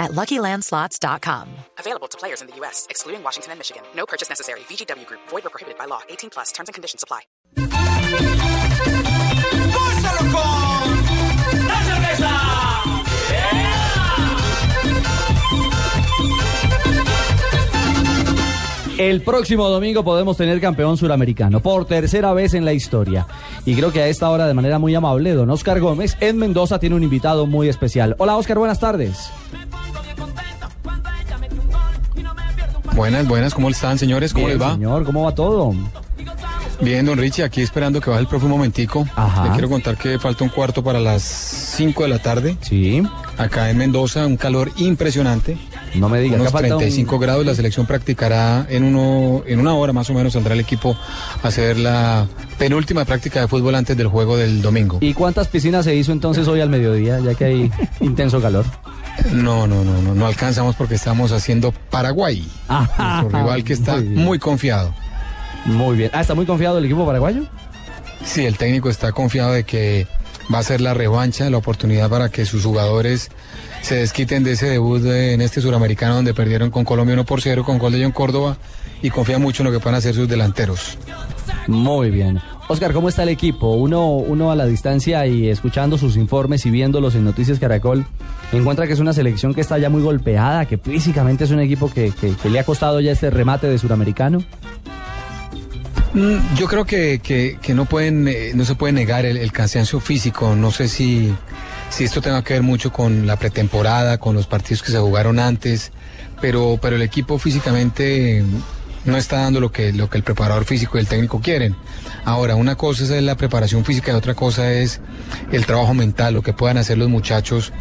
at LuckyLandSlots.com. Available to players in the U.S., excluding Washington and Michigan. No purchase necessary. VGW Group. Void or prohibited by law. 18 plus. Terms and conditions apply. ¡Gózalo con la cerveza! El próximo domingo podemos tener campeón suramericano por tercera vez en la historia. Y creo que a esta hora, de manera muy amable, don Oscar Gómez en Mendoza tiene un invitado muy especial. Hola Oscar, buenas tardes. Buenas, buenas, ¿cómo están señores? ¿Cómo Bien, les va? Señor, ¿cómo va todo? Bien, don Richie, aquí esperando que baje el profe un momentico. Ajá. Le quiero contar que falta un cuarto para las 5 de la tarde. Sí, Acá en Mendoza, un calor impresionante. no me diga. Unos acá falta un- 35 grados. La selección practicará en, uno, en una hora más o menos. Saldrá el equipo a hacer la penúltima práctica de fútbol antes del juego del domingo. ¿Y cuántas piscinas se hizo entonces hoy al mediodía, ya que hay intenso calor? No, no, no, no, no alcanzamos porque estamos haciendo Paraguay. Ajá. Nuestro rival que está Muy confiado. Muy bien. Ah, ¿está muy confiado el equipo paraguayo? Sí, el técnico está confiado de que va a ser la revancha, la oportunidad para que sus jugadores se desquiten de ese debut de- en este suramericano donde perdieron con Colombia 1 por 0 con gol de John Córdoba y confía mucho en lo que puedan hacer sus delanteros. Muy bien. Oscar, ¿cómo está el equipo? Uno, uno a la distancia y escuchando sus informes y viéndolos en Noticias Caracol, encuentra que es una selección que está ya muy golpeada, que físicamente es un equipo que, le ha costado ya este remate de suramericano. Mm, Yo creo que, no pueden, eh, no se puede negar el, cansancio físico. No sé si, si esto tenga que ver mucho con la pretemporada, con los partidos que se jugaron antes, pero, pero el equipo físicamente no está dando lo que, lo que el preparador físico y el técnico quieren. Ahora, una cosa es la preparación física y otra cosa es el trabajo mental, lo que puedan hacer los muchachos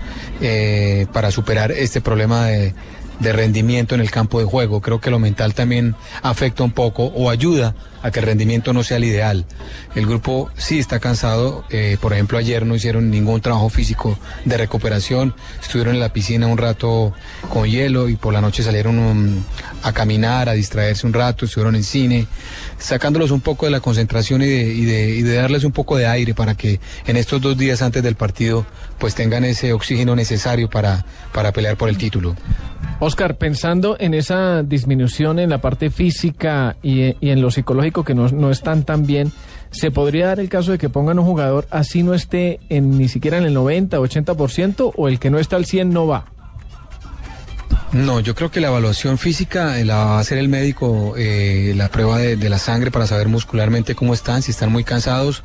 eh, para superar este problema de, de rendimiento en el campo de juego. Creo que lo mental también afecta un poco o ayuda a que el rendimiento no sea el ideal. El grupo sí está cansado. eh, por ejemplo, ayer no hicieron ningún trabajo físico de recuperación. Estuvieron en la piscina un rato con hielo y por la noche salieron um, a caminar, a distraerse un rato. Estuvieron en cine, sacándolos un poco de la concentración y de, y de- y de darles un poco de aire para que en estos dos días antes del partido pues tengan ese oxígeno necesario para, para pelear por el título. Oscar, pensando en esa disminución en la parte física y, en lo psicológico que no, no están tan bien, ¿se podría dar el caso de que pongan un jugador así no esté en, ni siquiera en el 90, 80% o el que no está al 100 no va? No, yo creo que la evaluación física eh, la va a hacer el médico, eh, la prueba de, la sangre para saber muscularmente cómo están, si están muy cansados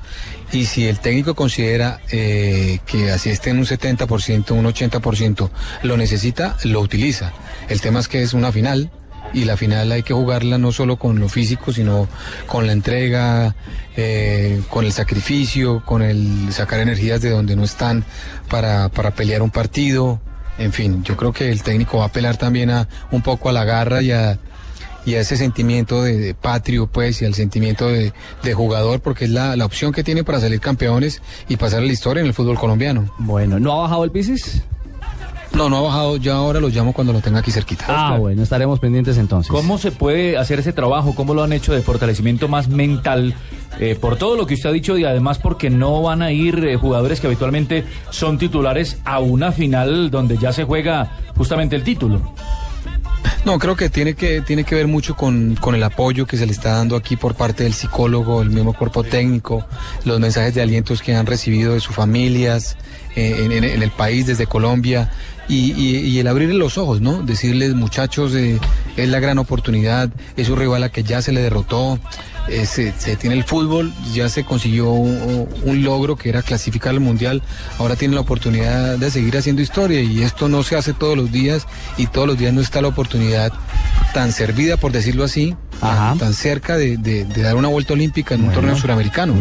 y si el técnico considera eh, que así estén un 70%, un 80%, lo necesita, lo utiliza. El tema es que es una final y la final hay que jugarla no solo con lo físico, sino con la entrega, eh, con el sacrificio, con el sacar energías de donde no están para, para pelear un partido. En fin, yo creo que el técnico va a apelar también a un poco a la garra y a, ese sentimiento de, patrio, pues, y al sentimiento de, jugador, porque es la, la opción que tiene para salir campeones y pasar la historia en el fútbol colombiano. Bueno, ¿no ha bajado el Pisis? No, no ha bajado, ya ahora lo llamo cuando lo tenga aquí cerquita. Ah, bueno, estaremos pendientes entonces. ¿Cómo se puede hacer ese trabajo? ¿Cómo lo han hecho de fortalecimiento más mental? Eh, por todo lo que usted ha dicho y además porque no van a ir eh, jugadores que habitualmente son titulares a una final donde ya se juega justamente el título. No, creo que tiene que, tiene que ver mucho con, con el apoyo que se le está dando aquí por parte del psicólogo, el mismo cuerpo técnico, los mensajes de alientos que han recibido de sus familias eh, en, en- en el país desde Colombia y, y- y el abrirle los ojos, ¿no? Decirles, muchachos, eh, es la gran oportunidad, es un rival a que ya se le derrotó, eh, se, se tiene el fútbol, ya se consiguió un, un logro que era clasificar al mundial, ahora tiene la oportunidad de seguir haciendo historia y esto no se hace todos los días y todos los días no está la oportunidad tan servida, por decirlo así, Ajá. tan, cerca de, de- de dar una vuelta olímpica en un torneo suramericano.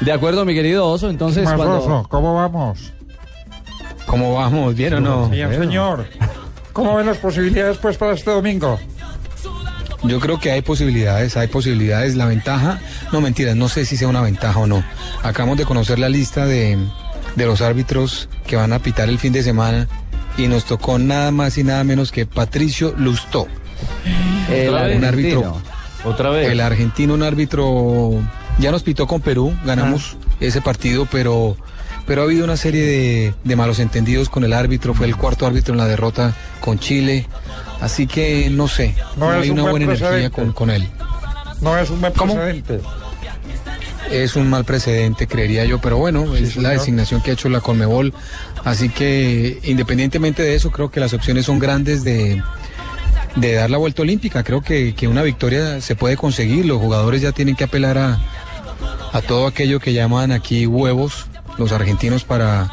De acuerdo, mi querido Oso, entonces Más cuando... Oso, ¿cómo vamos? ¿Cómo vamos? ¿Bien o no? Bien, señor. ¿Cómo ven las posibilidades pues para este domingo? Yo creo que hay posibilidades, hay posibilidades. La ventaja, no mentiras, no sé si sea una ventaja o no. Acabamos de conocer la lista de, de los árbitros que van a pitar el fin de semana y nos tocó nada más y nada menos que Patricio Lustó. El un argentino. árbitro. Otra vez. El argentino, un árbitro, ya nos pitó con Perú, ganamos ese partido, pero, pero ha habido una serie de, de malos entendidos con el árbitro, fue el cuarto árbitro en la derrota con Chile, así que no sé, No hay un una buen buena energía con, con él. No es un buen ¿Cómo? precedente. Es un mal precedente, creería yo, pero bueno, es la designación que ha hecho la Conmebol, así que independientemente de eso, creo que las opciones son grandes de, de dar la vuelta olímpica, creo que, que una victoria se puede conseguir, los jugadores ya tienen que apelar a, a todo aquello que llaman aquí huevos, los argentinos, para,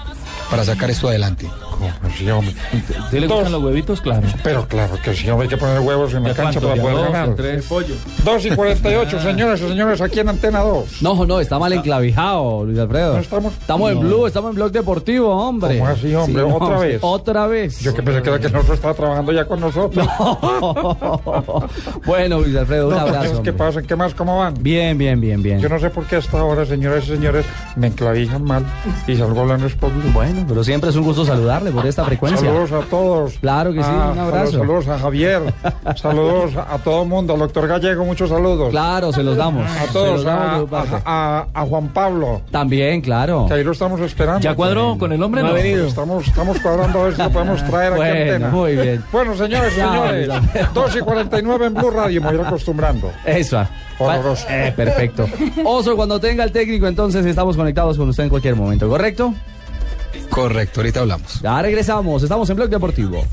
para sacar esto adelante. ¿Cómo? Sí, hombre. ¿Sí le Dos. gustan los huevitos? Claro. Pero claro que sí, hombre, hay que poner huevos en la ¿De cancha para ¿De poder dos, ganar. tres? Pollo. 2 y 48, señores y señores, aquí en Antena 2. No, no, está mal enclavijado, Luis Alfredo. No estamos- estamos en no. Blue, estamos en Blog Deportivo, hombre. ¿Cómo así, hombre? ¿Otra vez? Otra vez. Yo que pensé que era que nosotros estaba trabajando ya con nosotros. bueno, Luis Alfredo, un No, abrazo. ¿Qué pasa? ¿Qué más? ¿Cómo van? Bien, bien, bien, bien. Yo no sé por qué hasta ahora, señoras y señores, me enclavijan mal y salgo hablando es Bueno, pero siempre es un gusto saludarle por esta frecuencia. Saludos a todos. Claro que sí, Ah, un abrazo. Saludos, saludos a Javier. saludos a todo el mundo. Al doctor Gallego, muchos saludos. Claro, se los damos. A todos. damos A, Juan Pablo, También, claro. que ahí lo estamos esperando. ¿Ya cuadró con el hombre? No. Estamos, estamos cuadrando a ver si lo podemos traer aquí a Bueno, antena. muy bien. Bueno, señores, señores, ya. 2 y 49 en Blue Radio, me voy acostumbrando. Eso. Horroroso. Eh, perfecto. Oso, cuando tenga el técnico, entonces estamos conectados con usted en cualquier momento, ¿correcto? Correcto, ahorita hablamos. Ya regresamos, estamos en Blog Deportivo.